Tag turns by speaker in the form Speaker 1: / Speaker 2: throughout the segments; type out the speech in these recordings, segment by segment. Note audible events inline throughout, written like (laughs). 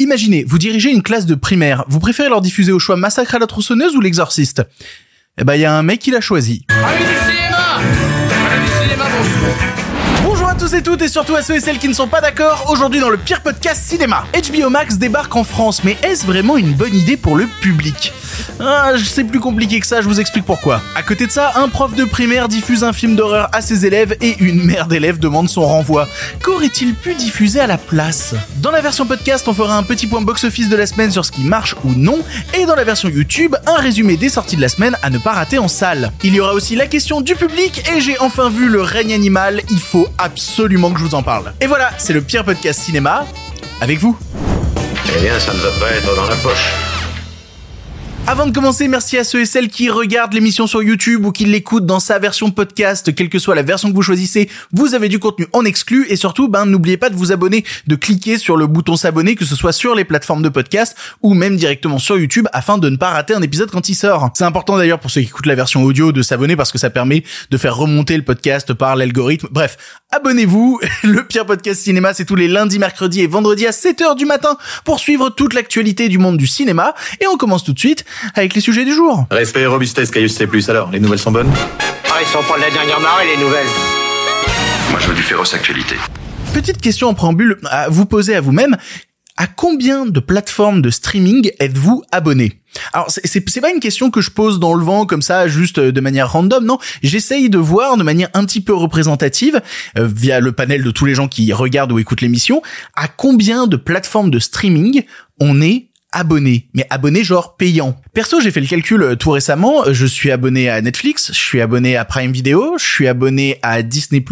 Speaker 1: Imaginez, vous dirigez une classe de primaire, vous préférez leur diffuser au choix Massacre à la tronçonneuse ou L'Exorciste? Eh ben, il y a un mec qui l'a choisi. Tous et toutes et surtout à ceux et celles qui ne sont pas d'accord. Aujourd'hui dans le pire podcast cinéma, HBO Max débarque en France, mais est-ce vraiment une bonne idée pour le public? Ah, c'est plus compliqué que ça, je vous explique pourquoi. À côté de ça, un prof de primaire diffuse un film d'horreur à ses élèves et une mère d'élèves demande son renvoi. Qu'aurait-il pu diffuser à la place? Dans la version podcast, on fera un petit point box-office de la semaine sur ce qui marche ou non, et dans la version YouTube, un résumé des sorties de la semaine à ne pas rater en salle. Il y aura aussi la question du public, et j'ai enfin vu le règne animal, il faut absolument que je vous en parle. Et voilà, c'est le pire podcast cinéma, avec vous.
Speaker 2: Eh bien, ça ne va pas être dans la poche.
Speaker 1: Avant de commencer, merci à ceux et celles qui regardent l'émission sur YouTube ou qui l'écoutent dans sa version podcast, quelle que soit la version que vous choisissez, vous avez du contenu en exclu et surtout, ben, n'oubliez pas de vous abonner, de cliquer sur le bouton s'abonner, que ce soit sur les plateformes de podcast ou même directement sur YouTube afin de ne pas rater un épisode quand il sort. C'est important d'ailleurs pour ceux qui écoutent la version audio de s'abonner parce que ça permet de faire remonter le podcast par l'algorithme. Bref, abonnez-vous. (laughs) Le pire podcast cinéma, c'est tous les lundis, mercredis et vendredis à 7h du matin pour suivre toute l'actualité du monde du cinéma. Et on commence tout de suite avec les sujets du jour.
Speaker 2: Respect et robustesse, Caius C+. Alors, les nouvelles sont bonnes?
Speaker 3: Ah, ils sont pas de la dernière marée, les nouvelles.
Speaker 2: Moi, je veux du féroce actualité.
Speaker 1: Petite question en préambule à vous poser à vous-même. À combien de plateformes de streaming êtes-vous abonné? Alors c'est pas une question que je pose dans le vent comme ça juste de manière random non. J'essaye de voir de manière un petit peu représentative euh, via le panel de tous les gens qui regardent ou écoutent l'émission à combien de plateformes de streaming on est abonné, mais abonné genre payant. Perso, j'ai fait le calcul euh, tout récemment, je suis abonné à Netflix, je suis abonné à Prime Video, je suis abonné à Disney+,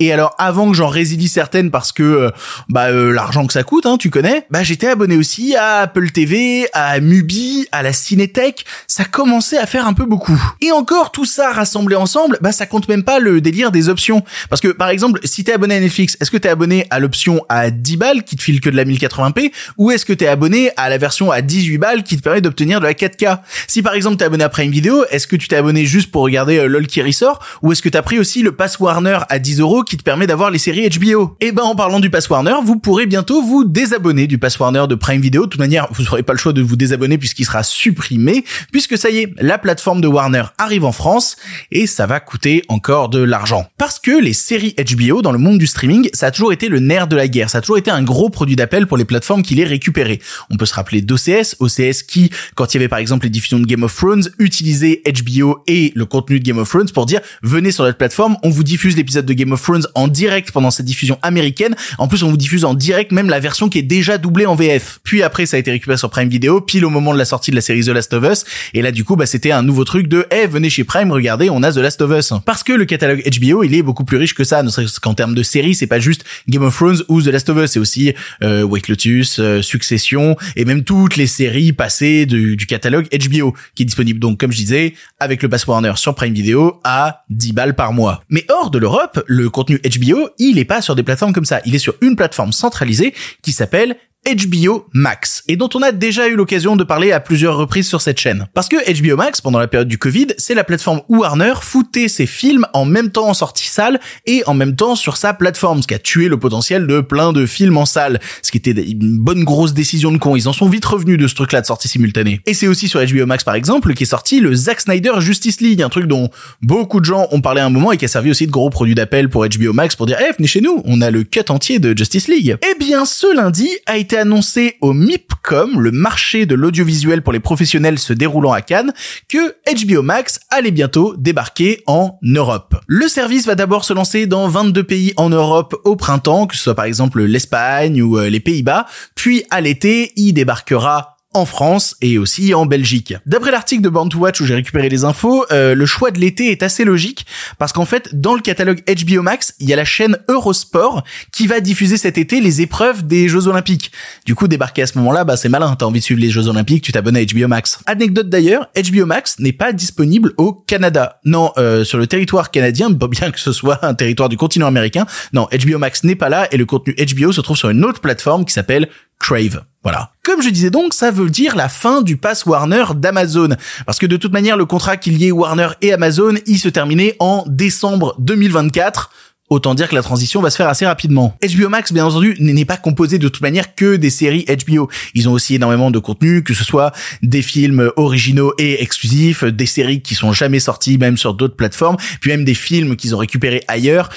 Speaker 1: et alors avant que j'en résilie certaines parce que euh, bah euh, l'argent que ça coûte, hein, tu connais, bah j'étais abonné aussi à Apple TV, à Mubi, à la Cinétech, ça commençait à faire un peu beaucoup. Et encore tout ça rassemblé ensemble, bah ça compte même pas le délire des options, parce que par exemple, si t'es abonné à Netflix, est-ce que t'es abonné à l'option à 10 balles qui te file que de la 1080p, ou est-ce que t'es abonné à la version à 18 balles qui te permet d'obtenir de la 4K. Si par exemple t'es abonné à Prime Video, est-ce que tu t'es abonné juste pour regarder euh, LOL qui ressort ou est-ce que t'as pris aussi le Pass Warner à 10 euros qui te permet d'avoir les séries HBO Et ben en parlant du Pass Warner, vous pourrez bientôt vous désabonner du Pass Warner de Prime Video. De toute manière, vous n'aurez pas le choix de vous désabonner puisqu'il sera supprimé puisque ça y est, la plateforme de Warner arrive en France et ça va coûter encore de l'argent. Parce que les séries HBO dans le monde du streaming, ça a toujours été le nerf de la guerre, ça a toujours été un gros produit d'appel pour les plateformes qui les récupéraient. On peut se rappeler d'OCS, OCS qui, quand il y avait par exemple les diffusions de Game of Thrones, utilisait HBO et le contenu de Game of Thrones pour dire venez sur notre plateforme, on vous diffuse l'épisode de Game of Thrones en direct pendant cette diffusion américaine. En plus, on vous diffuse en direct même la version qui est déjà doublée en VF. Puis après, ça a été récupéré sur Prime Video, pile au moment de la sortie de la série The Last of Us. Et là, du coup, bah, c'était un nouveau truc de, eh, venez chez Prime, regardez, on a The Last of Us. Parce que le catalogue HBO, il est beaucoup plus riche que ça, ne serait-ce qu'en termes de séries, c'est pas juste Game of Thrones ou The Last of Us, c'est aussi euh, White Lotus, euh, Succession, et même toutes les séries passées du, catalogue HBO, qui est disponible donc, comme je disais, avec le Pass Warner sur Prime Video à 10 balles par mois. Mais hors de l'Europe, le contenu HBO, il est pas sur des plateformes comme ça. Il est sur une plateforme centralisée qui s'appelle HBO Max, et dont on a déjà eu l'occasion de parler à plusieurs reprises sur cette chaîne. Parce que HBO Max, pendant la période du Covid, c'est la plateforme où Warner foutait ses films en même temps en sortie salle et en même temps sur sa plateforme, ce qui a tué le potentiel de plein de films en salle, ce qui était une bonne grosse décision de con. Ils en sont vite revenus de ce truc-là de sortie simultanée. Et c'est aussi sur HBO Max par exemple qui est sorti le Zack Snyder Justice League, un truc dont beaucoup de gens ont parlé à un moment et qui a servi aussi de gros produit d'appel pour HBO Max pour dire eh venez chez nous, on a le cut entier de Justice League. Eh bien ce lundi a été annoncé au MIPCOM, le marché de l'audiovisuel pour les professionnels se déroulant à Cannes, que HBO Max allait bientôt débarquer en Europe. Le service va d'abord se lancer dans 22 pays en Europe au printemps, que ce soit par exemple l'Espagne ou euh, les Pays-Bas, puis à l'été, il débarquera en France et aussi en Belgique. D'après l'article de Born to Watch où j'ai récupéré les infos, euh, le choix de l'été est assez logique parce qu'en fait, dans le catalogue HBO Max, il y a la chaîne Eurosport qui va diffuser cet été les épreuves des Jeux Olympiques. Du coup, débarquer à ce moment-là, bah c'est malin. T'as envie de suivre les Jeux Olympiques, tu t'abonnes à HBO Max. Anecdote d'ailleurs, HBO Max n'est pas disponible au Canada. Non, euh, sur le territoire canadien, (laughs) bien que ce soit un territoire du continent américain. Non, HBO Max n'est pas là et le contenu HBO se trouve sur une autre plateforme qui s'appelle Crave. Voilà. Comme je disais donc, ça veut dire la fin du pass Warner d'Amazon. Parce que de toute manière, le contrat qu'il y ait Warner et Amazon, il se terminait en décembre 2024 Autant dire que la transition va se faire assez rapidement. HBO Max, bien entendu, n'est pas composé de toute manière que des séries HBO. Ils ont aussi énormément de contenu, que ce soit des films originaux et exclusifs, des séries qui sont jamais sorties même sur d'autres plateformes, puis même des films qu'ils ont récupérés ailleurs.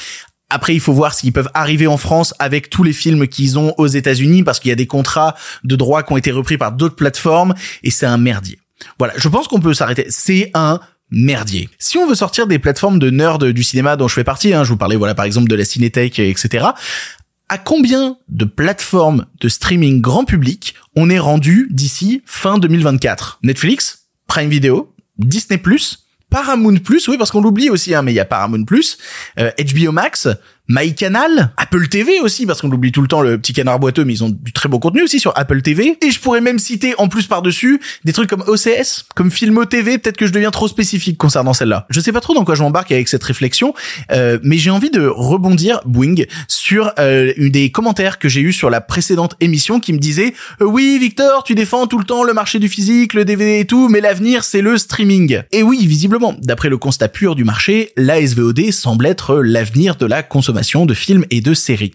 Speaker 1: Après, il faut voir s'ils peuvent arriver en France avec tous les films qu'ils ont aux États-Unis, parce qu'il y a des contrats de droits qui ont été repris par d'autres plateformes, et c'est un merdier. Voilà, je pense qu'on peut s'arrêter. C'est un merdier. Si on veut sortir des plateformes de nerds du cinéma dont je fais partie, hein, je vous parlais voilà par exemple de la Cinétech, etc. À combien de plateformes de streaming grand public on est rendu d'ici fin 2024 Netflix, Prime Video, Disney+, Paramount+, oui parce qu'on l'oublie aussi, hein, mais il y a Paramount+, euh, HBO Max, MyCanal, Apple TV aussi, parce qu'on oublie tout le temps le petit canard boiteux, mais ils ont du très beau contenu aussi sur Apple TV. Et je pourrais même citer en plus par-dessus des trucs comme OCS, comme Filmo TV, peut-être que je deviens trop spécifique concernant celle-là. Je sais pas trop dans quoi je m'embarque avec cette réflexion, euh, mais j'ai envie de rebondir, Boing, sur euh, une des commentaires que j'ai eu sur la précédente émission qui me disait euh, Oui, Victor, tu défends tout le temps le marché du physique, le DVD et tout, mais l'avenir, c'est le streaming. » Et oui, visiblement, d'après le constat pur du marché, la SVOD semble être l'avenir de la consommation de films et de séries.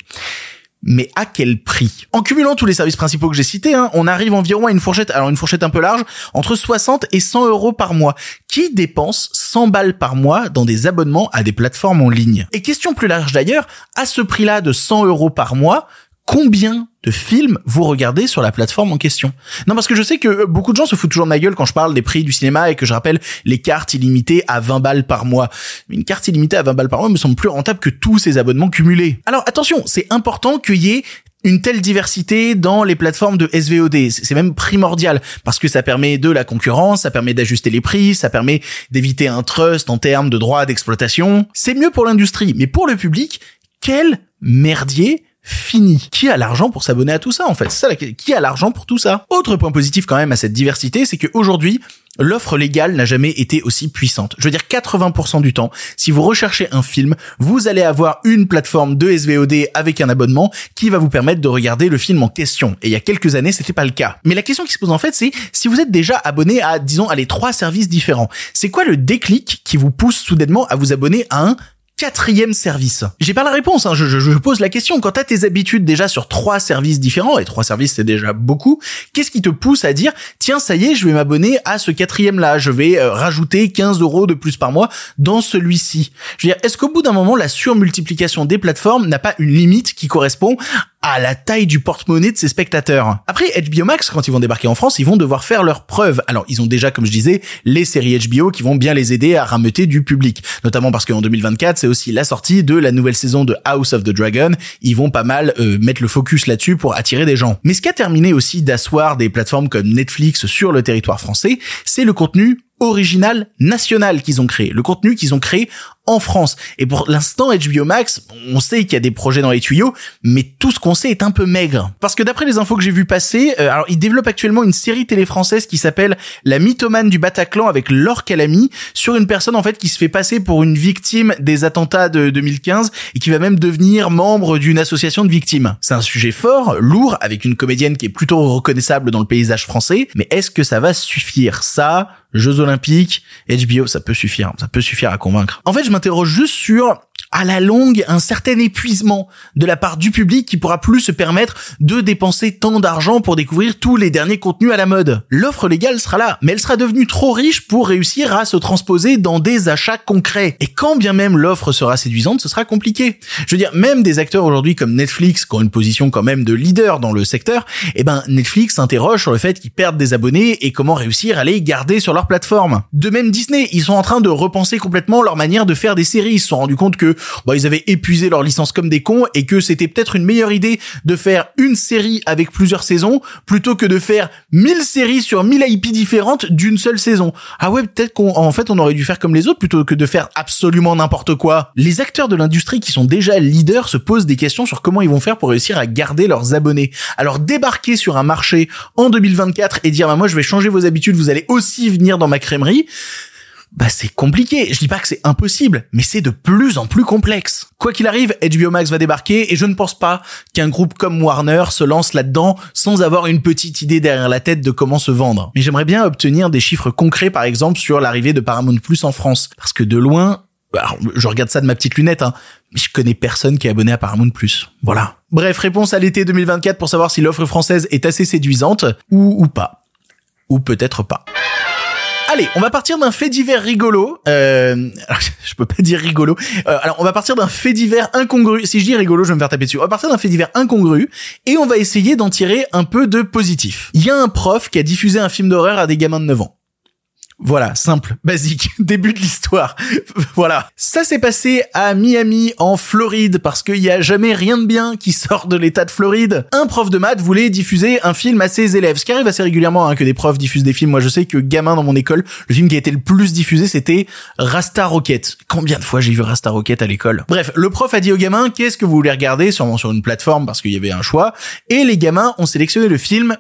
Speaker 1: Mais à quel prix? En cumulant tous les services principaux que j'ai cités, hein, on arrive environ à une fourchette, alors une fourchette un peu large, entre 60 et 100 euros par mois. Qui dépense 100 balles par mois dans des abonnements à des plateformes en ligne? Et question plus large d'ailleurs, à ce prix-là de 100 euros par mois, combien de films vous regardez sur la plateforme en question. Non, parce que je sais que euh, beaucoup de gens se foutent toujours de ma gueule quand je parle des prix du cinéma et que je rappelle les cartes illimitées à 20 balles par mois. Une carte illimitée à 20 balles par mois me semble plus rentable que tous ces abonnements cumulés. Alors attention, c'est important qu'il y ait une telle diversité dans les plateformes de SVOD. C'est même primordial parce que ça permet de la concurrence, ça permet d'ajuster les prix, ça permet d'éviter un trust en termes de droits d'exploitation. C'est mieux pour l'industrie, mais pour le public, quel merdier fini. Qui a l'argent pour s'abonner à tout ça en fait? Ça qui a l'argent pour tout ça? Autre point positif quand même à cette diversité, c'est qu'aujourd'hui, l'offre légale n'a jamais été aussi puissante. Je veux dire 80% du temps, si vous recherchez un film, vous allez avoir une plateforme de SVOD avec un abonnement qui va vous permettre de regarder le film en question. Et il y a quelques années, c'était pas le cas. Mais la question qui se pose en fait, c'est si vous êtes déjà abonné à disons à les trois services différents, c'est quoi le déclic qui vous pousse soudainement à vous abonner à un quatrième service J'ai pas la réponse, hein. je, pose la question. Quand t'as tes habitudes déjà sur trois services différents, et trois services c'est déjà beaucoup, qu'est-ce qui te pousse à dire, tiens, ça y est, je vais m'abonner à ce quatrième-là, je vais euh, rajouter 15 euros de plus par mois dans celui-ci Je veux dire, est-ce qu'au bout d'un moment, la surmultiplication des plateformes n'a pas une limite qui correspond à la taille du porte-monnaie de ses spectateurs. Après, HBO Max, quand ils vont débarquer en France, ils vont devoir faire leurs preuves. Alors, ils ont déjà, comme je disais, les séries HBO qui vont bien les aider à rameuter du public. Notamment parce qu'en 2024, c'est aussi la sortie de la nouvelle saison de House of the Dragon. Ils vont pas mal euh, mettre le focus là-dessus pour attirer des gens. Mais ce qui a terminé aussi d'asseoir des plateformes comme Netflix sur le territoire français, c'est le contenu original national qu'ils ont créé, le contenu qu'ils ont créé en France. Et pour l'instant, HBO Max, on sait qu'il y a des projets dans les tuyaux, mais tout ce qu'on sait est un peu maigre. Parce que d'après les infos que j'ai vu passer, euh, alors ils développent actuellement une série télé française qui s'appelle La mythomane du Bataclan avec Laure Calamy sur une personne en fait qui se fait passer pour une victime des attentats de 2015 et qui va même devenir membre d'une association de victimes. C'est un sujet fort, lourd, avec une comédienne qui est plutôt reconnaissable dans le paysage français, mais est-ce que ça va suffire? Ça, Jeux Olympiques, HBO, ça peut suffire, ça peut suffire à convaincre. En fait, m'interroge juste sur à la longue un certain épuisement de la part du public qui pourra plus se permettre de dépenser tant d'argent pour découvrir tous les derniers contenus à la mode. L'offre légale sera là, mais elle sera devenue trop riche pour réussir à se transposer dans des achats concrets. Et quand bien même l'offre sera séduisante, ce sera compliqué. Je veux dire, même des acteurs aujourd'hui comme Netflix, qui ont une position quand même de leader dans le secteur, eh ben Netflix s'interroge sur le fait qu'ils perdent des abonnés et comment réussir à les garder sur leur plateforme. De même Disney, ils sont en train de repenser complètement leur manière de faire des séries. Ils se sont rendus compte que bah, ils avaient épuisé leur licence comme des cons et que c'était peut-être une meilleure idée de faire une série avec plusieurs saisons plutôt que de faire 1000 séries sur 1000 IP différentes d'une seule saison. Ah ouais, peut-être qu'en fait on aurait dû faire comme les autres plutôt que de faire absolument n'importe quoi. Les acteurs de l'industrie qui sont déjà leaders se posent des questions sur comment ils vont faire pour réussir à garder leurs abonnés. Alors débarquer sur un marché en 2024 et dire bah moi je vais changer vos habitudes, vous allez aussi venir dans ma crèmerie bah c'est compliqué. Je dis pas que c'est impossible, mais c'est de plus en plus complexe. Quoi qu'il arrive, HBO Max va débarquer et je ne pense pas qu'un groupe comme Warner se lance là-dedans sans avoir une petite idée derrière la tête de comment se vendre. Mais j'aimerais bien obtenir des chiffres concrets par exemple sur l'arrivée de Paramount Plus en France parce que de loin, alors, je regarde ça de ma petite lunette, hein, je connais personne qui est abonné à Paramount Plus. Voilà. Bref, réponse à l'été 2024 pour savoir si l'offre française est assez séduisante ou, ou pas. Ou peut-être pas. Allez, on va partir d'un fait divers rigolo. Euh, (laughs) je peux pas dire rigolo. Euh, alors, on va partir d'un fait divers incongru. Si je dis rigolo, je vais me faire taper dessus. On va partir d'un fait divers incongru et on va essayer d'en tirer un peu de positif. Il y a un prof qui a diffusé un film d'horreur à des gamins de 9 ans. Voilà, simple, (laughs) basique, début de l'histoire. (laughs) voilà. Ça s'est passé à Miami, en Floride, parce qu'il y a jamais rien de bien qui sort de l'état de Floride. Un prof de maths voulait diffuser un film à ses élèves, ce qui arrive assez régulièrement hein, que des profs diffusent des films. Moi, je sais que gamin dans mon école, le film qui a été le plus diffusé, c'était Rasta Rocket. Combien de fois j'ai vu Rasta Rocket à l'école? Bref, le prof a dit aux gamins, qu'est-ce que vous voulez regarder? Sûrement sur une plateforme, parce qu'il y avait un choix. Et les gamins ont sélectionné le film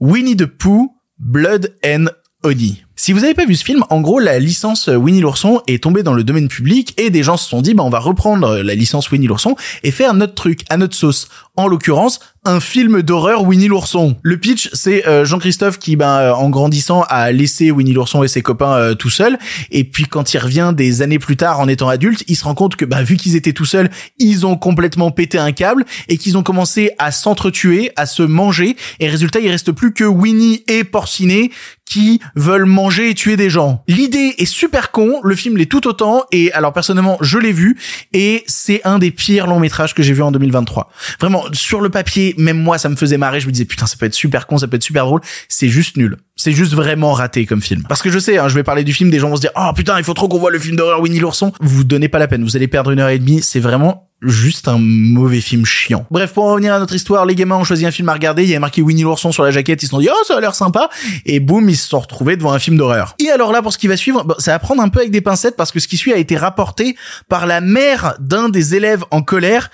Speaker 1: Winnie the Pooh, Blood and Honey. Si vous avez pas vu ce film, en gros, la licence Winnie l'ourson est tombée dans le domaine public et des gens se sont dit, bah, on va reprendre la licence Winnie l'ourson et faire notre truc à notre sauce. En l'occurrence, un film d'horreur Winnie l'ourson. Le pitch, c'est euh, Jean-Christophe qui, ben, euh, en grandissant, a laissé Winnie l'ourson et ses copains euh, tout seuls. Et puis, quand il revient des années plus tard en étant adulte, il se rend compte que, ben, vu qu'ils étaient tout seuls, ils ont complètement pété un câble et qu'ils ont commencé à s'entretuer, à se manger. Et résultat, il reste plus que Winnie et Porcinet qui veulent manger et tuer des gens. L'idée est super con, le film l'est tout autant, et alors personnellement, je l'ai vu, et c'est un des pires longs métrages que j'ai vu en 2023. Vraiment, sur le papier, même moi, ça me faisait marrer, je me disais, putain, ça peut être super con, ça peut être super drôle, c'est juste nul. C'est juste vraiment raté comme film. Parce que je sais, hein, je vais parler du film, des gens vont se dire, oh putain, il faut trop qu'on voit le film d'horreur Winnie l'ourson. Vous donnez pas la peine, vous allez perdre une heure et demie, c'est vraiment juste un mauvais film chiant. Bref, pour en revenir à notre histoire, les gamins ont choisi un film à regarder, il y a marqué Winnie l'ourson sur la jaquette, ils se sont dit, oh, ça a l'air sympa, et boum, ils se sont retrouvés devant un film d'horreur. Et alors là, pour ce qui va suivre, bon, ça va prendre un peu avec des pincettes parce que ce qui suit a été rapporté par la mère d'un des élèves en colère,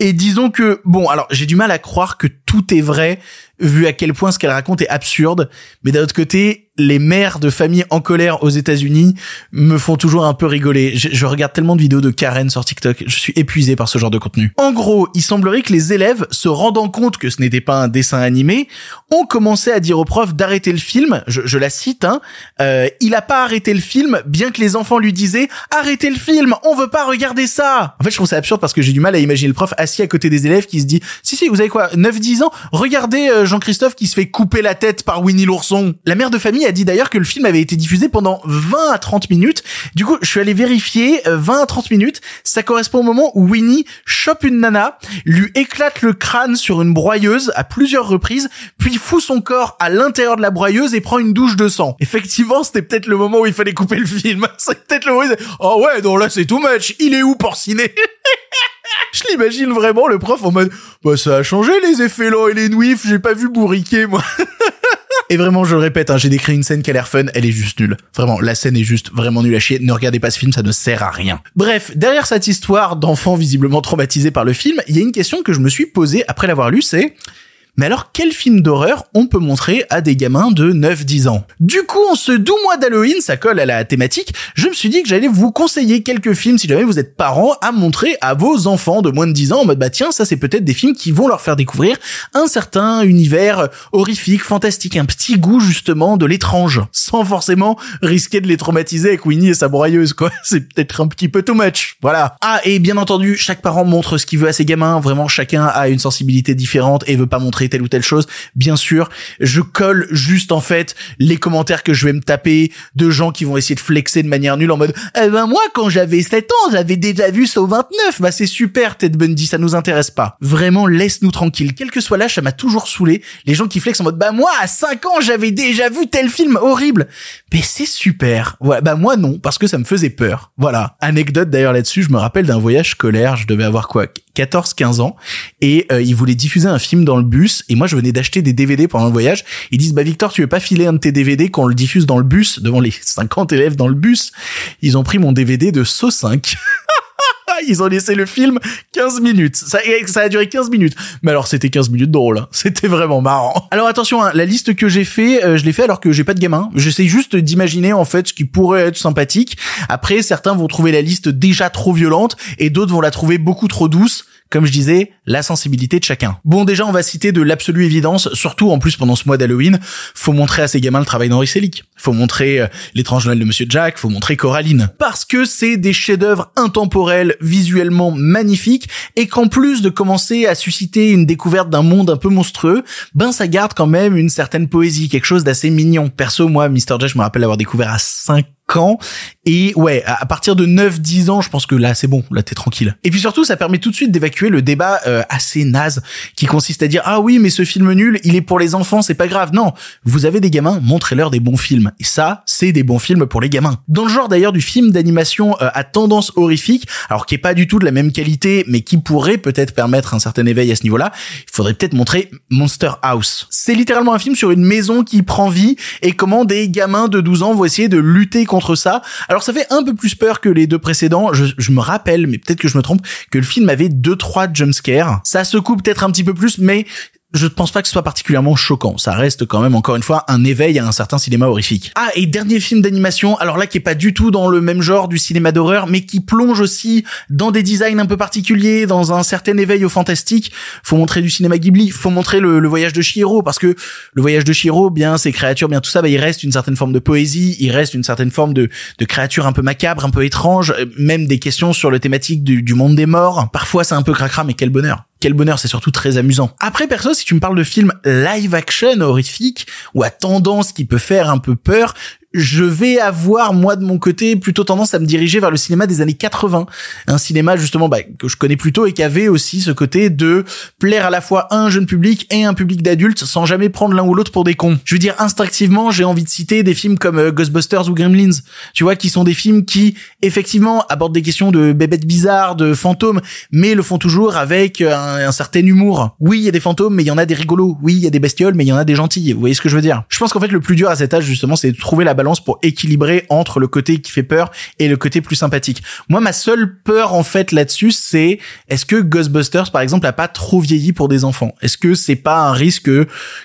Speaker 1: et disons que, bon, alors j'ai du mal à croire que tout est vrai, vu à quel point ce qu'elle raconte est absurde, mais d'un autre côté, les mères de familles en colère aux États-Unis me font toujours un peu rigoler. Je, je, regarde tellement de vidéos de Karen sur TikTok, je suis épuisé par ce genre de contenu. En gros, il semblerait que les élèves, se rendant compte que ce n'était pas un dessin animé, ont commencé à dire au prof d'arrêter le film. Je, je la cite, hein. Euh, il a pas arrêté le film, bien que les enfants lui disaient arrêtez le film, on veut pas regarder ça. En fait, je trouve ça absurde parce que j'ai du mal à imaginer le prof assis à côté des élèves qui se dit si si, vous avez quoi, 9-10 ans, regardez euh, Jean-Christophe qui se fait couper la tête par Winnie l'ourson. La mère de famille a dit d'ailleurs que le film avait été diffusé pendant 20 à 30 minutes. Du coup, je suis allé vérifier 20 euh, à 30 minutes. Ça correspond au moment où Winnie chope une nana, lui éclate le crâne sur une broyeuse à plusieurs reprises, puis fout son corps à l'intérieur de la broyeuse et prend une douche de sang. Effectivement, c'était peut-être le moment où il fallait couper le film. (laughs) C'est peut-être le moment où oh ouais, non là c'est too much. Il est où Porcinet (laughs) Je l'imagine vraiment le prof en mode bah ça a changé les effets lents et les nouifs, j'ai pas vu bourriquer moi. (laughs) Et vraiment, je le répète, hein, j'ai décrit une scène qui a l'air fun, elle est juste nulle. Vraiment, la scène est juste vraiment nulle à chier. Ne regardez pas ce film, ça ne sert à rien. Bref, derrière cette histoire d'enfants visiblement traumatisés par le film, il y a une question que je me suis posée après l'avoir lu, c'est mais alors, quel film d'horreur on peut montrer à des gamins de 9-10 ans? Du coup, en ce doux mois d'Halloween, ça colle à la thématique, je me suis dit que j'allais vous conseiller quelques films si jamais vous êtes parents à montrer à vos enfants de moins de 10 ans en mode bah tiens, ça c'est peut-être des films qui vont leur faire découvrir un certain univers horrifique, fantastique, un petit goût justement de l'étrange, sans forcément risquer de les traumatiser avec Winnie et sa broyeuse quoi. (laughs) C'est peut-être un petit peu too much. Voilà. Ah et bien entendu, chaque parent montre ce qu'il veut à ses gamins, vraiment chacun a une sensibilité différente et veut pas montrer telle ou telle chose, bien sûr, je colle juste en fait les commentaires que je vais me taper de gens qui vont essayer de flexer de manière nulle en mode eh ben moi quand j'avais 7 ans, j'avais déjà vu Saut 29. Bah c'est super Ted Bundy, ça nous intéresse pas. Vraiment laisse-nous tranquille. Quel que soit l'âge, ça m'a toujours saoulé les gens qui flexent en mode bah moi à 5 ans, j'avais déjà vu tel film horrible. Mais c'est super. Ouais, bah moi non parce que ça me faisait peur. Voilà. Anecdote d'ailleurs là-dessus, je me rappelle d'un voyage scolaire, je devais avoir quoi 14-15 ans et euh, ils voulaient diffuser un film dans le bus et moi je venais d'acheter des DVD pendant le voyage. Ils disent bah Victor tu veux pas filer un de tes DVD qu'on le diffuse dans le bus devant les 50 élèves dans le bus? Ils ont pris mon DVD de Saut 5. (laughs) ils ont laissé le film 15 minutes. Ça, a duré 15 minutes. Mais alors, c'était 15 minutes drôle. Hein. (laughs) C'était vraiment marrant. Alors attention, hein, la liste que j'ai fait, euh, je l'ai fait alors que j'ai pas de gamin. J'essaie juste d'imaginer, en fait, ce qui pourrait être sympathique. Après, certains vont trouver la liste déjà trop violente et d'autres vont la trouver beaucoup trop douce comme je disais, la sensibilité de chacun. Bon, déjà, on va citer de l'absolue évidence, surtout en plus pendant ce mois d'Halloween, faut montrer à ces gamins le travail d'Henri Selick. Faut montrer euh, l'étrange Noël de Monsieur Jack, faut montrer Coraline. Parce que c'est des chefs-d'œuvre intemporels, visuellement magnifiques, et qu'en plus de commencer à susciter une découverte d'un monde un peu monstrueux, ben ça garde quand même une certaine poésie, quelque chose d'assez mignon. Perso, moi, Mr. Jack, je me rappelle l'avoir découvert à 5 quand et ouais à partir de 9 10 ans je pense que là c'est bon là t'es tranquille et puis surtout ça permet tout de suite d'évacuer le débat euh, assez naze qui consiste à dire ah oui mais ce film nul il est pour les enfants c'est pas grave non vous avez des gamins montrez-leur des bons films et ça c'est des bons films pour les gamins dans le genre d'ailleurs du film d'animation euh, à tendance horrifique alors qui est pas du tout de la même qualité mais qui pourrait peut-être permettre un certain éveil à ce niveau-là il faudrait peut-être montrer Monster House c'est littéralement un film sur une maison qui prend vie et comment des gamins de 12 ans vont essayer de lutter contre ça. Alors ça fait un peu plus peur que les deux précédents. Je, me rappelle, mais peut-être que je me trompe, que le film avait deux trois jumpscares. Ça secoue peut-être un petit peu plus, mais je ne pense pas que ce soit particulièrement choquant. Ça reste quand même encore une fois un éveil à un certain cinéma horrifique. Ah et dernier film d'animation, alors là qui est pas du tout dans le même genre du cinéma d'horreur, mais qui plonge aussi dans des designs un peu particuliers, dans un certain éveil au fantastique. Faut montrer du cinéma Ghibli, faut montrer le, voyage de Shiro parce que le voyage de Shiro, bien ces créatures, bien tout ça, bah, il reste une certaine forme de poésie, il reste une certaine forme de, de créatures un peu macabres, un peu étranges, même des questions sur le thématique du, du monde des morts. Parfois c'est un peu cracra, mais quel bonheur quel bonheur, c'est surtout très amusant. Après, perso, si tu me parles de films live action horrifiques ou à tendance qui peut faire un peu peur, je vais avoir moi de mon côté plutôt tendance à me diriger vers le cinéma des années 80, un cinéma justement bah, que je connais plutôt et qui avait aussi ce côté de plaire à la fois un jeune public et un public d'adultes sans jamais prendre l'un ou l'autre pour des cons. Je veux dire instinctivement, j'ai envie de citer des films comme euh, Ghostbusters ou Gremlins, tu vois, qui sont des films qui effectivement abordent des questions de bébêtes bizarres, de fantômes, mais le font toujours avec un, un certain humour. Oui, il y a des fantômes, mais il y en a des rigolos. Oui, il y a des bestioles, mais il y en a des gentils. Vous voyez ce que je veux dire? Je pense qu'en fait le plus dur à cet âge justement, c'est de trouver la pour équilibrer entre le côté qui fait peur et le côté plus sympathique. Moi, ma seule peur en fait là-dessus, c'est est-ce que Ghostbusters par exemple a pas trop vieilli pour des enfants? Est-ce que c'est pas un risque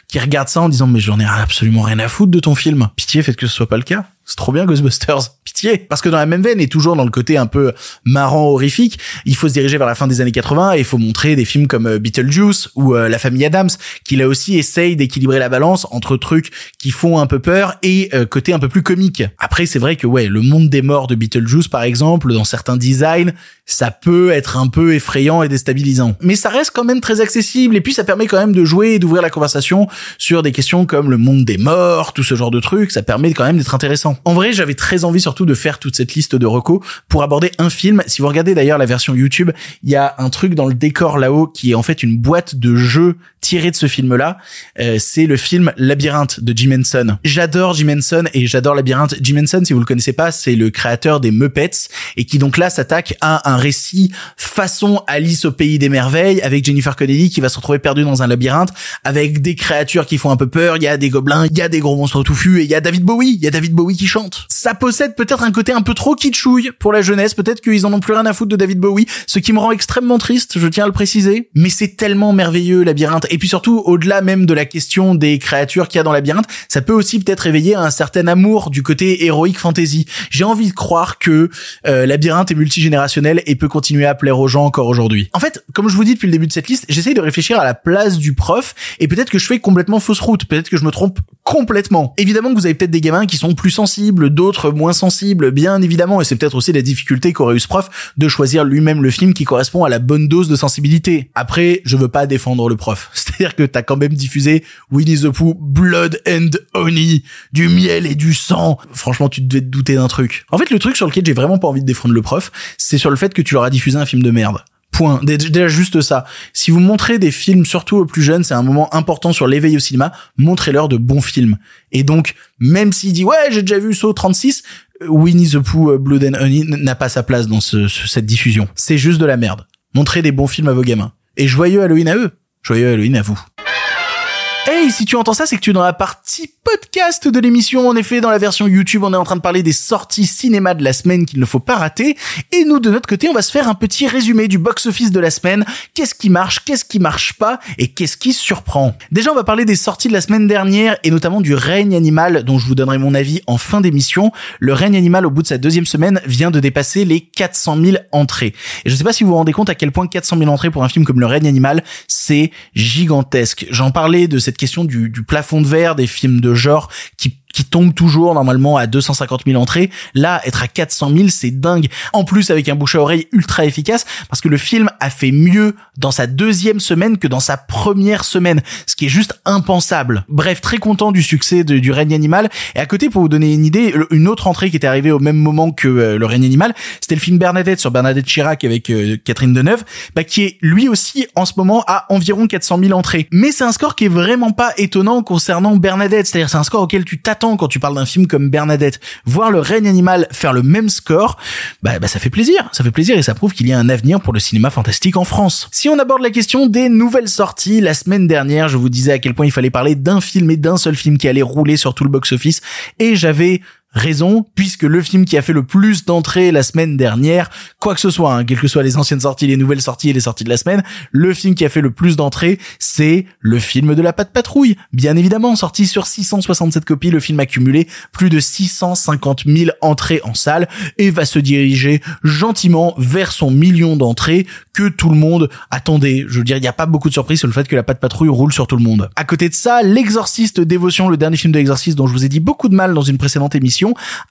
Speaker 1: qui regarde ça en disant mais j'en ai absolument rien à foutre de ton film? Pitié, faites que ce soit pas le cas. C'est trop bien Ghostbusters. (laughs) Pitié. Parce que dans la même veine et toujours dans le côté un peu marrant horrifique, il faut se diriger vers la fin des années 80 et il faut montrer des films comme euh, Beetlejuice ou euh, La famille Adams qui là aussi essaye d'équilibrer la balance entre trucs qui font un peu peur et euh, côté un peu plus comique. Après c'est vrai que ouais, le monde des morts de Beetlejuice par exemple, dans certains designs, ça peut être un peu effrayant et déstabilisant. Mais ça reste quand même très accessible et puis ça permet quand même de jouer et d'ouvrir la conversation sur des questions comme le monde des morts, tout ce genre de trucs, ça permet quand même d'être intéressant. En vrai, j'avais très envie surtout de faire toute cette liste de recos pour aborder un film. Si vous regardez d'ailleurs la version YouTube, il y a un truc dans le décor là-haut qui est en fait une boîte de jeux tirée de ce film-là. Euh, c'est le film Labyrinthe de Jim Henson. J'adore Jim Henson et j'adore Labyrinthe. Jim Henson, si vous le connaissez pas, c'est le créateur des Muppets et qui donc là s'attaque à un récit façon Alice au pays des merveilles avec Jennifer Connelly qui va se retrouver perdue dans un labyrinthe avec des créatures qui font un peu peur. Il y a des gobelins, il y a des gros monstres touffus et il y a David Bowie. Il y a David Bowie qui chante. Ça possède peut-être un côté un peu trop kitschouille pour la jeunesse. Peut-être qu'ils en ont plus rien à foutre de David Bowie, ce qui me rend extrêmement triste, je tiens à le préciser. Mais c'est tellement merveilleux, Labyrinthe. Et puis surtout, au-delà même de la question des créatures qu'il y a dans Labyrinthe, ça peut aussi peut-être éveiller un certain amour du côté héroïque fantasy. J'ai envie de croire que euh, Labyrinthe est multigénérationnel et peut continuer à plaire aux gens encore aujourd'hui. En fait, comme je vous dis depuis le début de cette liste, j'essaye de réfléchir à la place du prof et peut-être que je fais complètement fausse route. Peut-être que je me trompe complètement. Évidemment que vous avez peut-être des gamins qui sont plus sensibles, d'autres moins sensibles, bien évidemment, et c'est peut-être aussi la difficulté qu'aurait eu ce prof de choisir lui-même le film qui correspond à la bonne dose de sensibilité. Après, je veux pas défendre le prof. (laughs) C'est-à-dire que t'as quand même diffusé Winnie the Pooh, Blood and Honey, du miel et du sang. Franchement, tu devais te douter d'un truc. En fait, le truc sur lequel j'ai vraiment pas envie de défendre le prof, c'est sur le fait que tu leur as diffusé un film de merde. Point. Déjà juste ça. Si vous montrez des films, surtout aux plus jeunes, c'est un moment important sur l'éveil au cinéma, montrez-leur de bons films. Et donc, même s'il dit, ouais, j'ai déjà vu Saw 36, Winnie the Pooh, euh, Blood and Honey n'a pas sa place dans ce, cette diffusion. C'est juste de la merde. Montrez des bons films à vos gamins. Et joyeux Halloween à eux. Joyeux Halloween à vous. Hey, si tu entends ça, c'est que tu es dans la partie podcast de l'émission. En effet, dans la version YouTube, on est en train de parler des sorties cinéma de la semaine qu'il ne faut pas rater. Et nous, de notre côté, on va se faire un petit résumé du box-office de la semaine. Qu'est-ce qui marche, qu'est-ce qui marche pas et qu'est-ce qui surprend? Déjà, on va parler des sorties de la semaine dernière et notamment du règne animal dont je vous donnerai mon avis en fin d'émission. Le règne animal, au bout de sa deuxième semaine, vient de dépasser les 400 000 entrées. Et je sais pas si vous vous rendez compte à quel point 400 000 entrées pour un film comme Le règne animal, c'est gigantesque. J'en parlais de cette question du, du plafond de verre des films de genre qui qui tombe toujours normalement à 250 000 entrées. Là, être à 400 000, c'est dingue. En plus, avec un bouche à oreille ultra efficace, parce que le film a fait mieux dans sa deuxième semaine que dans sa première semaine, ce qui est juste impensable. Bref, très content du succès de, du règne animal. Et à côté, pour vous donner une idée, une autre entrée qui était arrivée au même moment que euh, le règne animal, c'était le film Bernadette sur Bernadette Chirac avec euh, Catherine Deneuve, bah, qui est lui aussi en ce moment à environ 400 000 entrées. Mais c'est un score qui est vraiment pas étonnant concernant Bernadette, c'est-à-dire c'est un score auquel tu t'attends quand tu parles d'un film comme Bernadette. Voir le règne animal faire le même score, bah, bah ça fait plaisir, ça fait plaisir et ça prouve qu'il y a un avenir pour le cinéma fantastique en France. Si on aborde la question des nouvelles sorties, la semaine dernière, je vous disais à quel point il fallait parler d'un film et d'un seul film qui allait rouler sur tout le box-office et j'avais Raison, puisque le film qui a fait le plus d'entrées la semaine dernière, quoi que ce soit, hein, quelles que soient les anciennes sorties, les nouvelles sorties et les sorties de la semaine, le film qui a fait le plus d'entrées, c'est le film de la patte patrouille. Bien évidemment, sorti sur 667 copies, le film a cumulé plus de 650 000 entrées en salle et va se diriger gentiment vers son million d'entrées que tout le monde attendait. Je veux dire, il n'y a pas beaucoup de surprises sur le fait que la patte patrouille roule sur tout le monde. À côté de ça, l'exorciste dévotion, le dernier film de l'exorciste dont je vous ai dit beaucoup de mal dans une précédente émission,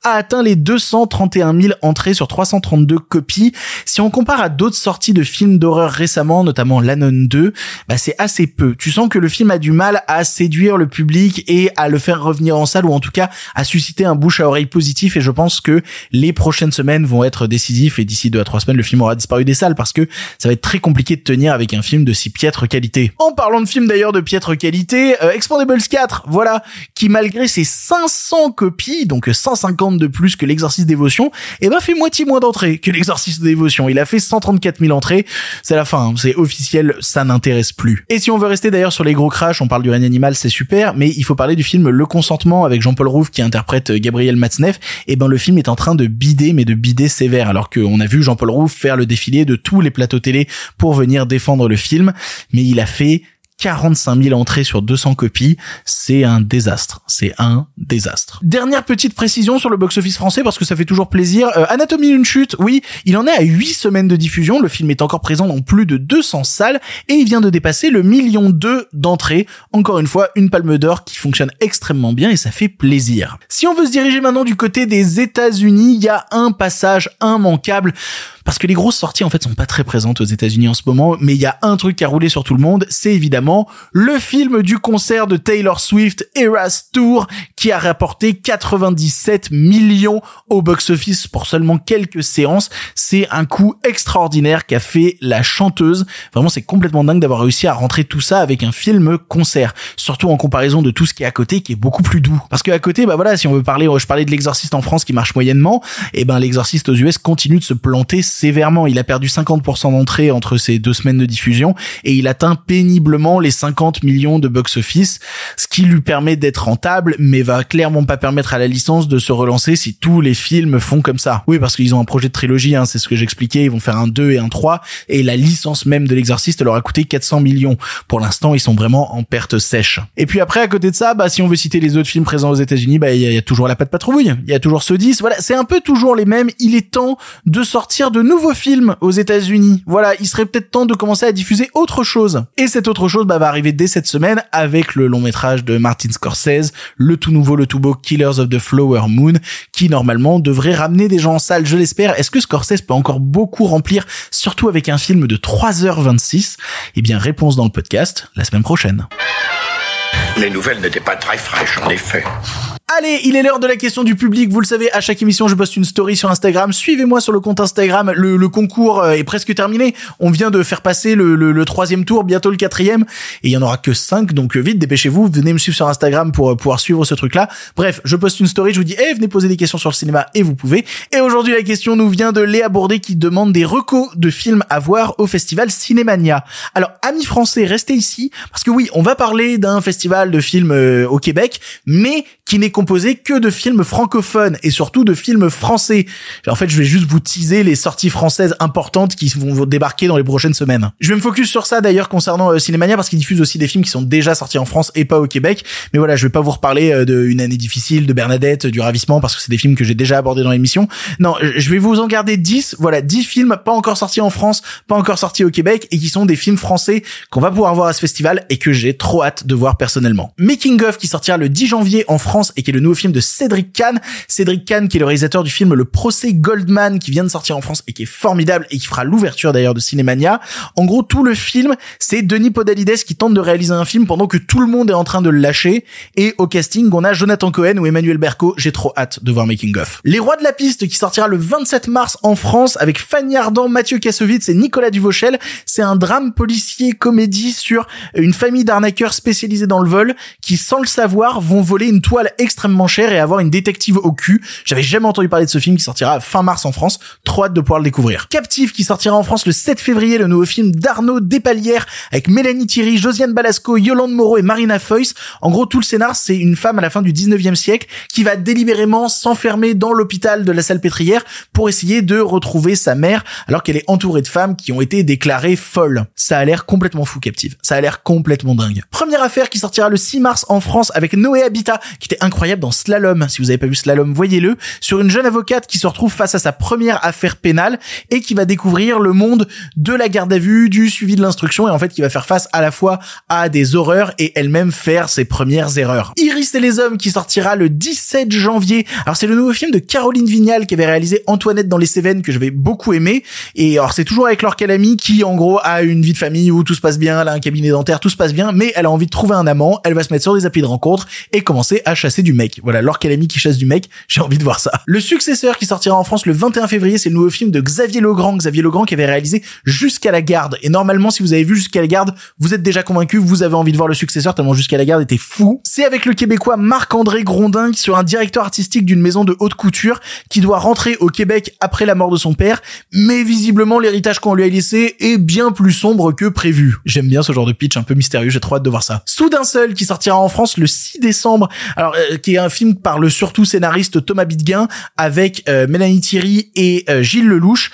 Speaker 1: a atteint les 231 000 entrées sur 332 copies. Si on compare à d'autres sorties de films d'horreur récemment, notamment L'Anon 2, bah c'est assez peu. Tu sens que le film a du mal à séduire le public et à le faire revenir en salle ou en tout cas à susciter un bouche à oreille positif et je pense que les prochaines semaines vont être décisifs et d'ici deux à trois semaines le film aura disparu des salles parce que ça va être très compliqué de tenir avec un film de si piètre qualité. En parlant de films d'ailleurs de piètre qualité, euh, Expandables 4, voilà, qui malgré ses 500 copies, donc 150 de plus que l'exercice dévotion, et eh ben fait moitié moins d'entrées que l'exercice dévotion. Il a fait 134 000 entrées. C'est la fin, hein. c'est officiel, ça n'intéresse plus. Et si on veut rester d'ailleurs sur les gros crashs, on parle du règne animal, c'est super, mais il faut parler du film Le Consentement avec Jean-Paul Rouve qui interprète euh, Gabriel Matzneff. Et eh ben le film est en train de bider, mais de bider sévère, alors qu'on a vu Jean-Paul Rouve faire le défilé de tous les plateaux télé pour venir défendre le film, mais il a fait 45 000 entrées sur 200 copies, c'est un désastre. C'est un désastre. Dernière petite précision sur le box-office français parce que ça fait toujours plaisir. Euh, Anatomie d'une chute, oui, il en est à 8 semaines de diffusion. Le film est encore présent dans plus de 200 salles et il vient de dépasser le million 2 d'entrées. Encore une fois, une palme d'or qui fonctionne extrêmement bien et ça fait plaisir. Si on veut se diriger maintenant du côté des États-Unis, il y a un passage immanquable parce que les grosses sorties en fait sont pas très présentes aux États-Unis en ce moment, mais il y a un truc qui a roulé sur tout le monde, c'est évidemment le film du concert de Taylor Swift Eras Tour qui a rapporté 97 millions au box-office pour seulement quelques séances. C'est un coup extraordinaire qu'a fait la chanteuse. Vraiment, c'est complètement dingue d'avoir réussi à rentrer tout ça avec un film concert, surtout en comparaison de tout ce qui est à côté qui est beaucoup plus doux. Parce qu'à côté, bah voilà, si on veut parler, je parlais de l'exorciste en France qui marche moyennement, et ben l'exorciste aux US continue de se planter sévèrement. Il a perdu 50% d'entrée entre ces deux semaines de diffusion et il atteint péniblement les 50 millions de box-office, ce qui lui permet d'être rentable, mais va clairement pas permettre à la licence de se relancer si tous les films font comme ça. Oui, parce qu'ils ont un projet de trilogie, hein, c'est ce que j'expliquais, ils vont faire un 2 et un 3, et la licence même de l'exorciste leur a coûté 400 millions. Pour l'instant, ils sont vraiment en perte sèche. Et puis après, à côté de ça, bah, si on veut citer les autres films présents aux États-Unis, bah, il y, a toujours La Patte Patrouille, il y a toujours ce 10, voilà, c'est un peu toujours les mêmes, il est temps de sortir de nouveaux films aux États-Unis. Voilà, il serait peut-être temps de commencer à diffuser autre chose. Et cette autre chose bah, va arriver dès cette semaine avec le long métrage de Martin Scorsese, le tout nouveau, le tout beau Killers of the Flower Moon, qui normalement devrait ramener des gens en salle, je l'espère. Est-ce que Scorsese peut encore beaucoup remplir, surtout avec un film de 3h26 Eh bien, réponse dans le podcast la semaine prochaine.
Speaker 2: Les nouvelles n'étaient pas très fraîches, en effet.
Speaker 1: Allez, il est l'heure de la question du public. Vous le savez, à chaque émission, je poste une story sur Instagram. Suivez-moi sur le compte Instagram. Le, le concours euh, est presque terminé. On vient de faire passer le, le, le troisième tour, bientôt le quatrième. Et il y en aura que cinq, donc euh, vite, dépêchez-vous. Venez me suivre sur Instagram pour euh, pouvoir suivre ce truc-là. Bref, je poste une story, je vous dis, eh, venez poser des questions sur le cinéma et vous pouvez. Et aujourd'hui, la question nous vient de Léa Bourdet qui demande des recos de films à voir au festival Cinémania. Alors, amis français, restez ici parce que oui, on va parler d'un festival de films au Québec, mais qui n'est composé que de films francophones et surtout de films français. En fait, je vais juste vous teaser les sorties françaises importantes qui vont débarquer dans les prochaines semaines. Je vais me focus sur ça d'ailleurs concernant euh, Cinémania parce qu'ils diffusent aussi des films qui sont déjà sortis en France et pas au Québec. Mais voilà, je vais pas vous reparler euh, de Une année difficile, de Bernadette, du Ravissement parce que c'est des films que j'ai déjà abordés dans l'émission. Non, je vais vous en garder 10. Voilà, 10 films pas encore sortis en France, pas encore sortis au Québec et qui sont des films français qu'on va pouvoir voir à ce festival et que j'ai trop hâte de voir personnellement. Making of qui sortira le 10 janvier en France et qui est le nouveau film de Cédric Kahn. Cédric Kahn qui est le réalisateur du film Le procès Goldman qui vient de sortir en France et qui est formidable et qui fera l'ouverture d'ailleurs de Cinémania. En gros, tout le film, c'est Denis Podalides qui tente de réaliser un film pendant que tout le monde est en train de le lâcher et au casting, on a Jonathan Cohen ou Emmanuel Berco. J'ai trop hâte de voir Making of. Les Rois de la piste qui sortira le 27 mars en France avec Fanny Ardant, Mathieu Kassovitz et Nicolas Duvauchel. C'est un drame policier comédie sur une famille d'arnaqueurs spécialisés dans le vol qui, sans le savoir, vont voler une toile extrêmement cher et avoir une détective au cul. J'avais jamais entendu parler de ce film qui sortira fin mars en France. Trop hâte de pouvoir le découvrir. Captive qui sortira en France le 7 février, le nouveau film d'Arnaud Despalières avec Mélanie Thierry, Josiane Balasco, Yolande Moreau et Marina Foïs. En gros, tout le scénar, c'est une femme à la fin du 19e siècle qui va délibérément s'enfermer dans l'hôpital de la Salpêtrière pour essayer de retrouver sa mère alors qu'elle est entourée de femmes qui ont été déclarées folles. Ça a l'air complètement fou, Captive. Ça a l'air complètement dingue. Première affaire qui sortira le 6 mars en France avec Noé Habitat qui était incroyable dans Slalom. Si vous avez pas vu Slalom, voyez-le. Sur une jeune avocate qui se retrouve face à sa première affaire pénale et qui va découvrir le monde de la garde à vue, du suivi de l'instruction et en fait qui va faire face à la fois à des horreurs et elle-même faire ses premières erreurs. Iris et les hommes qui sortira le 17 janvier. Alors c'est le nouveau film de Caroline Vignal qui avait réalisé Antoinette dans les Cévennes que j'avais beaucoup aimé et alors c'est toujours avec Laure Calamy qui en gros a une vie de famille où tout se passe bien, elle a un cabinet dentaire, tout se passe bien mais elle a envie de trouver un amant, elle va se mettre sur des applis de rencontre et commencer à chasser du mec. Voilà, mis qui chasse du mec, j'ai envie de voir ça. Le successeur qui sortira en France le 21 février, c'est le nouveau film de Xavier Legrand, Xavier Legrand qui avait réalisé Jusqu'à la garde. Et normalement, si vous avez vu Jusqu'à la garde, vous êtes déjà convaincu, vous avez envie de voir le successeur tellement Jusqu'à la garde était fou. C'est avec le Québécois Marc-André Grondin sur un directeur artistique d'une maison de haute couture qui doit rentrer au Québec après la mort de son père, mais visiblement l'héritage qu'on lui a laissé est bien plus sombre que prévu. J'aime bien ce genre de pitch un peu mystérieux, j'ai trop hâte de voir ça. Soudain seul qui sortira en France le 6 décembre. Alors euh, qui est un film par le surtout scénariste Thomas Bidguin avec euh, Mélanie Thierry et euh, Gilles Lelouch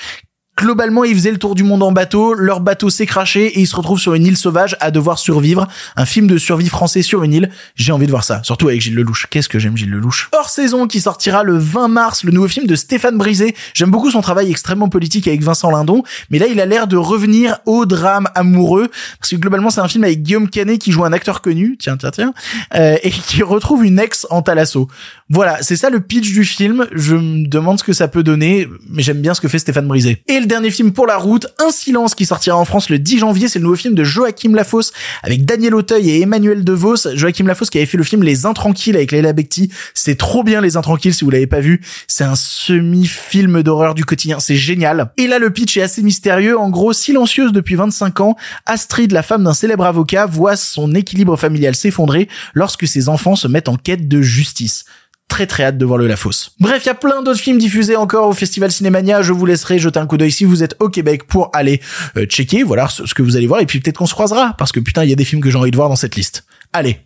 Speaker 1: Globalement, ils faisaient le tour du monde en bateau, leur bateau s'est craché et ils se retrouvent sur une île sauvage à devoir survivre. Un film de survie français sur une île. J'ai envie de voir ça. Surtout avec Gilles Lelouch. Qu'est-ce que j'aime Gilles Lelouch? Hors saison qui sortira le 20 mars, le nouveau film de Stéphane Brisé. J'aime beaucoup son travail extrêmement politique avec Vincent Lindon. Mais là, il a l'air de revenir au drame amoureux. Parce que globalement, c'est un film avec Guillaume Canet qui joue un acteur connu. Tiens, tiens, tiens. Euh, et qui retrouve une ex en Talasso. Voilà. C'est ça le pitch du film. Je me demande ce que ça peut donner. Mais j'aime bien ce que fait Stéphane Brisé. Le dernier film pour la route, Un silence qui sortira en France le 10 janvier, c'est le nouveau film de Joachim Lafosse avec Daniel Auteuil et Emmanuel DeVos. Joachim Lafosse qui avait fait le film Les Intranquilles avec Leila Bekti. C'est trop bien Les Intranquilles si vous l'avez pas vu. C'est un semi-film d'horreur du quotidien. C'est génial. Et là, le pitch est assez mystérieux. En gros, silencieuse depuis 25 ans, Astrid, la femme d'un célèbre avocat, voit son équilibre familial s'effondrer lorsque ses enfants se mettent en quête de justice très très hâte de voir le La Fosse. Bref, il y a plein d'autres films diffusés encore au Festival Cinémania. Je vous laisserai jeter un coup d'œil si vous êtes au Québec pour aller euh, checker, voilà ce, que vous allez voir. Et puis peut-être qu'on se croisera, parce que putain, il y a des films que j'ai envie de voir dans cette liste. Allez,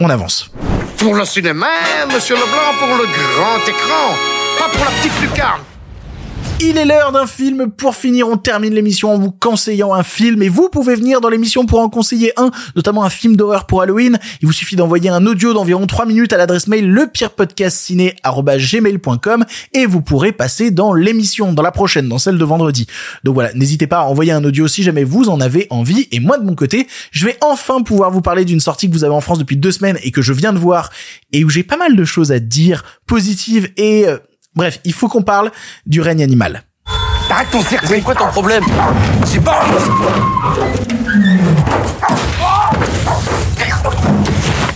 Speaker 1: on avance.
Speaker 4: Pour le cinéma, Monsieur Leblanc, pour le grand écran, pas pour la petite lucarne.
Speaker 1: Il est l'heure d'un film. Pour finir, on termine l'émission en vous conseillant un film et vous pouvez venir dans l'émission pour en conseiller un, notamment un film d'horreur pour Halloween. Il vous suffit d'envoyer un audio d'environ 3 minutes à l'adresse mail lepirepodcastciné@gmail.com et vous pourrez passer dans l'émission, dans la prochaine, dans celle de vendredi. Donc voilà, n'hésitez pas à envoyer un audio si jamais vous en avez envie. Et moi de mon côté, je vais enfin pouvoir vous parler d'une sortie que vous avez en France depuis deux semaines et que je viens de voir et où j'ai pas mal de choses à dire, positives et euh, Bref, il faut qu'on parle du règne animal.
Speaker 4: Arrête ton cirque, c'est quoi ton problème? C'est pas...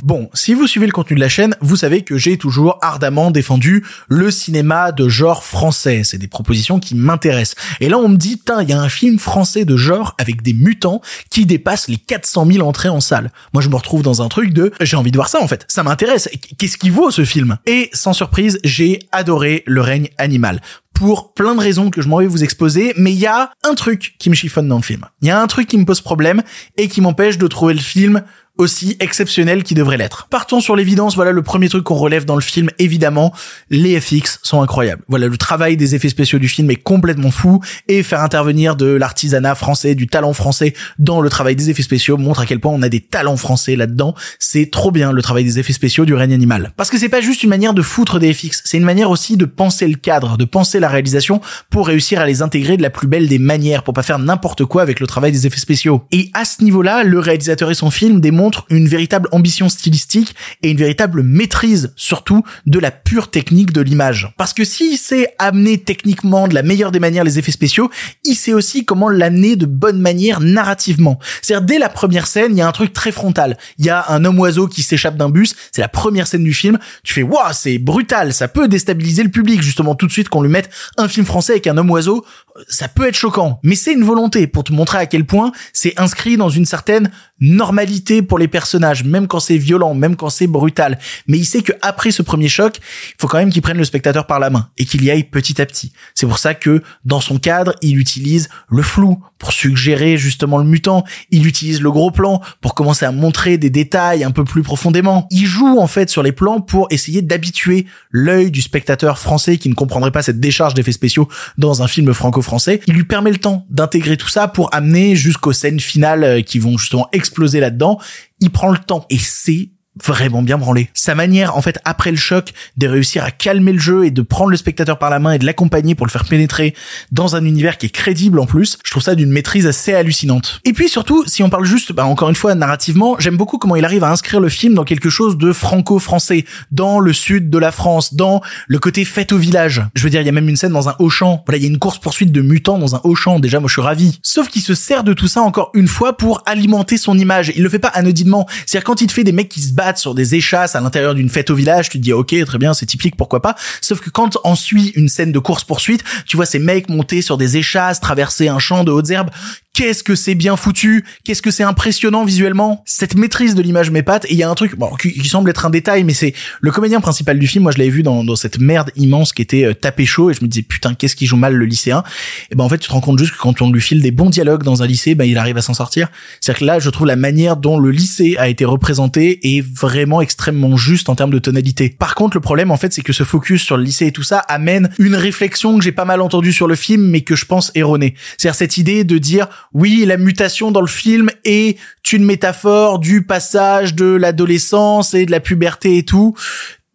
Speaker 1: Bon, si vous suivez le contenu de la chaîne, vous savez que j'ai toujours ardemment défendu le cinéma de genre français. C'est des propositions qui m'intéressent. Et là, on me dit, tiens, il y a un film français de genre avec des mutants qui dépasse les 400 000 entrées en salle. Moi, je me retrouve dans un truc de, j'ai envie de voir ça, en fait. Ça m'intéresse. Qu'est-ce qui vaut ce film? Et sans surprise, j'ai adoré Le règne animal pour plein de raisons que je m'en vais vous exposer, mais il y a un truc qui me chiffonne dans le film. Il y a un truc qui me pose problème et qui m'empêche de trouver le film aussi exceptionnel qu'il devrait l'être. Partons sur l'évidence, voilà le premier truc qu'on relève dans le film, évidemment, les FX sont incroyables. Voilà, le travail des effets spéciaux du film est complètement fou, et faire intervenir de l'artisanat français, du talent français dans le travail des effets spéciaux montre à quel point on a des talents français là-dedans. C'est trop bien le travail des effets spéciaux du règne animal. Parce que c'est pas juste une manière de foutre des FX, c'est une manière aussi de penser le cadre, de penser la réalisation pour réussir à les intégrer de la plus belle des manières, pour pas faire n'importe quoi avec le travail des effets spéciaux. Et à ce niveau-là, le réalisateur et son film démontrent une véritable ambition stylistique et une véritable maîtrise surtout de la pure technique de l'image. Parce que s'il sait amener techniquement de la meilleure des manières les effets spéciaux, il sait aussi comment l'amener de bonne manière narrativement. C'est-à-dire dès la première scène, il y a un truc très frontal. Il y a un homme oiseau qui s'échappe d'un bus, c'est la première scène du film. Tu fais waouh, c'est brutal, ça peut déstabiliser le public justement tout de suite qu'on lui mette un film français avec un homme oiseau, ça peut être choquant, mais c'est une volonté pour te montrer à quel point c'est inscrit dans une certaine normalité pour les personnages, même quand c'est violent, même quand c'est brutal. Mais il sait que après ce premier choc, il faut quand même qu'il prenne le spectateur par la main et qu'il y aille petit à petit. C'est pour ça que dans son cadre, il utilise le flou pour suggérer justement le mutant. Il utilise le gros plan pour commencer à montrer des détails un peu plus profondément. Il joue en fait sur les plans pour essayer d'habituer l'œil du spectateur français qui ne comprendrait pas cette décharge d'effets spéciaux dans un film franco-français. Il lui permet le temps d'intégrer tout ça pour amener jusqu'aux scènes finales euh, qui vont justement exploser là-dedans. Il prend le temps et c'est vraiment bien branlé. Sa manière, en fait, après le choc, de réussir à calmer le jeu et de prendre le spectateur par la main et de l'accompagner pour le faire pénétrer dans un univers qui est crédible en plus, je trouve ça d'une maîtrise assez hallucinante. Et puis surtout, si on parle juste, bah, encore une fois, narrativement, j'aime beaucoup comment il arrive à inscrire le film dans quelque chose de franco-français, dans le sud de la France, dans le côté fête au village. Je veux dire, il y a même une scène dans un haut champ. Voilà, il y a une course poursuite de mutants dans un haut champ. Déjà, moi, je suis ravi. Sauf qu'il se sert de tout ça encore une fois pour alimenter son image. Il le fait pas anodinement. C'est-à-dire quand il te fait des mecs qui se battent sur des échasses à l'intérieur d'une fête au village, tu te dis ok très bien c'est typique pourquoi pas. Sauf que quand on suit une scène de course poursuite, tu vois ces mecs monter sur des échasses, traverser un champ de hautes herbes qu'est-ce que c'est bien foutu, qu'est-ce que c'est impressionnant visuellement? Cette maîtrise de l'image m'épate et il y a un truc bon, qui, semble être un détail mais c'est le comédien principal du film, moi je l'avais vu dans, dans cette merde immense qui était euh, tapé chaud et je me disais putain qu'est-ce qui joue mal le lycéen? Et ben en fait tu te rends compte juste que quand on lui file des bons dialogues dans un lycée, ben il arrive à s'en sortir. C'est-à-dire que là je trouve la manière dont le lycée a été représenté est vraiment extrêmement juste en termes de tonalité. Par contre le problème en fait c'est que ce focus sur le lycée et tout ça amène une réflexion que j'ai pas mal entendue sur le film mais que je pense erronée. C'est-à-dire cette idée de dire oui, la mutation dans le film est une métaphore du passage de l'adolescence et de la puberté et tout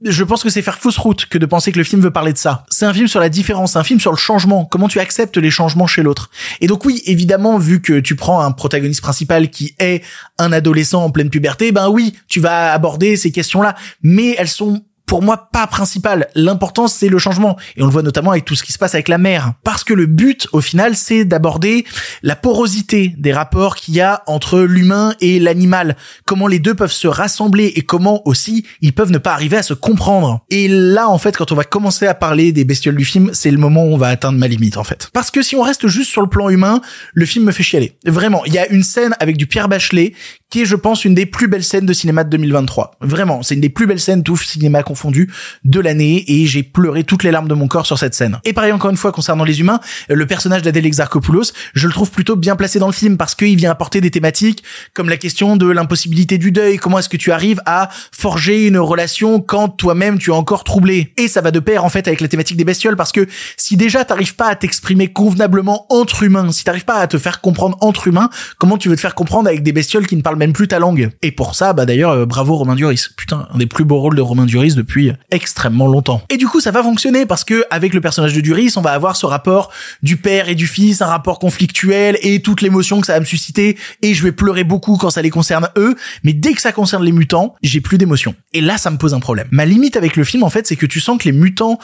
Speaker 1: je pense que c'est faire fausse route que de penser que le film veut parler de ça. C'est un film sur la différence, un film sur le changement, comment tu acceptes les changements chez l'autre. Et donc oui, évidemment, vu que tu prends un protagoniste principal qui est un adolescent en pleine puberté, ben oui, tu vas aborder ces questions-là, mais elles sont pour moi pas principal. L'important c'est le changement et on le voit notamment avec tout ce qui se passe avec la mer parce que le but au final c'est d'aborder la porosité des rapports qu'il y a entre l'humain et l'animal, comment les deux peuvent se rassembler et comment aussi ils peuvent ne pas arriver à se comprendre. Et là en fait quand on va commencer à parler des bestioles du film, c'est le moment où on va atteindre ma limite en fait. Parce que si on reste juste sur le plan humain, le film me fait chialer. Vraiment, il y a une scène avec du Pierre Bachelet qui est je pense une des plus belles scènes de cinéma de 2023. Vraiment, c'est une des plus belles scènes tout cinéma confondu de l'année et j'ai pleuré toutes les larmes de mon corps sur cette scène. Et pareil encore une fois concernant les humains, le personnage d'Adèle Exarchopoulos, je le trouve plutôt bien placé dans le film parce qu'il vient apporter des thématiques comme la question de l'impossibilité du deuil, comment est-ce que tu arrives à forger une relation quand toi-même tu es encore troublé? Et ça va de pair en fait avec la thématique des bestioles parce que si déjà t'arrives pas à t'exprimer convenablement entre humains, si t'arrives pas à te faire comprendre entre humains, comment tu veux te faire comprendre avec des bestioles qui ne parlent même plus ta langue Et pour ça, bah d'ailleurs, euh, bravo Romain Duris. Putain, un des plus beaux rôles de Romain Duris depuis extrêmement longtemps. Et du coup, ça va fonctionner parce que avec le personnage de Duris, on va avoir ce rapport du père et du fils, un rapport conflictuel et toute l'émotion que ça va me susciter. Et je vais pleurer beaucoup quand ça les concerne eux. Mais dès que ça concerne les mutants, j'ai plus d'émotion. Et là, ça me pose un problème. Ma limite avec le film, en fait, c'est que tu sens que les mutants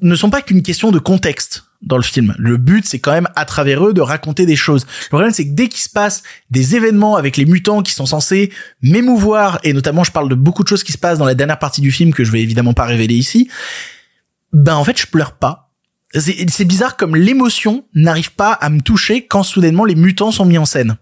Speaker 1: ne sont pas qu'une question de contexte dans le film. Le but, c'est quand même à travers eux de raconter des choses. Le problème, c'est que dès qu'il se passe des événements avec les mutants qui sont censés m'émouvoir, et notamment, je parle de beaucoup de choses qui se passent dans la dernière partie du film que je vais évidemment pas révéler ici, ben en fait, je pleure pas. C'est bizarre comme l'émotion n'arrive pas à me toucher quand soudainement les mutants sont mis en scène.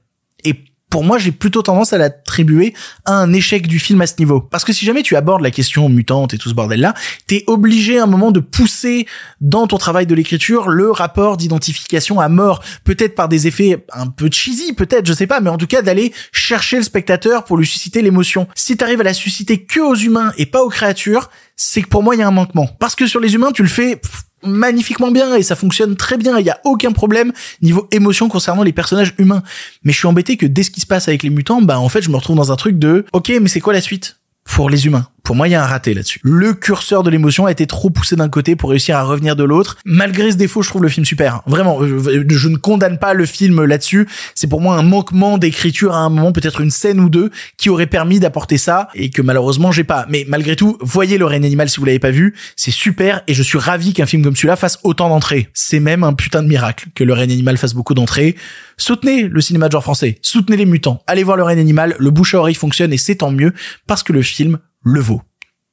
Speaker 1: Et pour moi, j'ai plutôt tendance à l'attribuer à un échec du film à ce niveau. Parce que si jamais tu abordes la question mutante et tout ce bordel-là, t'es obligé à un moment de pousser dans ton travail de l'écriture le rapport d'identification à mort. Peut-être par des effets un peu cheesy, peut-être, je sais pas, mais en tout cas d'aller chercher le spectateur pour lui susciter l'émotion. Si t'arrives à la susciter que aux humains et pas aux créatures, c'est que pour moi, il y a un manquement. Parce que sur les humains, tu le fais magnifiquement bien et ça fonctionne très bien. Il y a aucun problème niveau émotion concernant les personnages humains. Mais je suis embêté que dès ce qui se passe avec les mutants, bah en fait je me retrouve dans un truc de ok mais c'est quoi la suite pour les humains? Pour moi, il y a un raté là-dessus. Le curseur de l'émotion a été trop poussé d'un côté pour réussir à revenir de l'autre. Malgré ce défaut, je trouve le film super. Vraiment, je, ne condamne pas le film là-dessus. C'est pour moi un manquement d'écriture à un moment, peut-être une scène ou deux, qui aurait permis d'apporter ça et que malheureusement j'ai pas. Mais malgré tout, voyez le règne animal si vous l'avez pas vu. C'est super et je suis ravi qu'un film comme celui-là fasse autant d'entrées. C'est même un putain de miracle que le règne animal fasse beaucoup d'entrées. Soutenez le cinéma de genre français. Soutenez les mutants. Allez voir le règne animal. Le bouche à oreille fonctionne et c'est tant mieux parce que le film le vaut.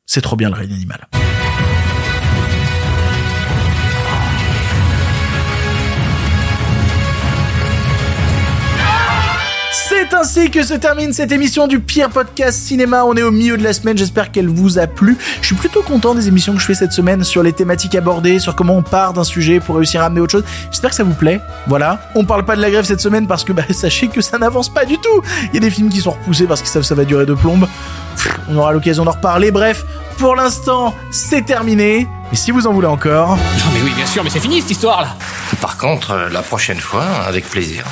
Speaker 1: C'est trop bien le règne animal. C'est ainsi que se termine cette émission du pire podcast cinéma. On est au milieu de la semaine, j'espère qu'elle vous a plu. Je suis plutôt content des émissions que je fais cette semaine sur les thématiques abordées, sur comment on part d'un sujet pour réussir à amener autre chose. J'espère que ça vous plaît. Voilà. On parle pas de la grève cette semaine parce que bah, (laughs) sachez que ça n'avance pas du tout. Il y a des films qui sont repoussés parce qu'ils savent que ça va durer de plombe. On aura l'occasion d'en reparler. Bref, pour l'instant, c'est terminé. Mais si vous en voulez encore...
Speaker 5: Non mais oui, bien sûr, mais c'est fini cette histoire là
Speaker 2: Par contre, euh, la prochaine fois, avec plaisir.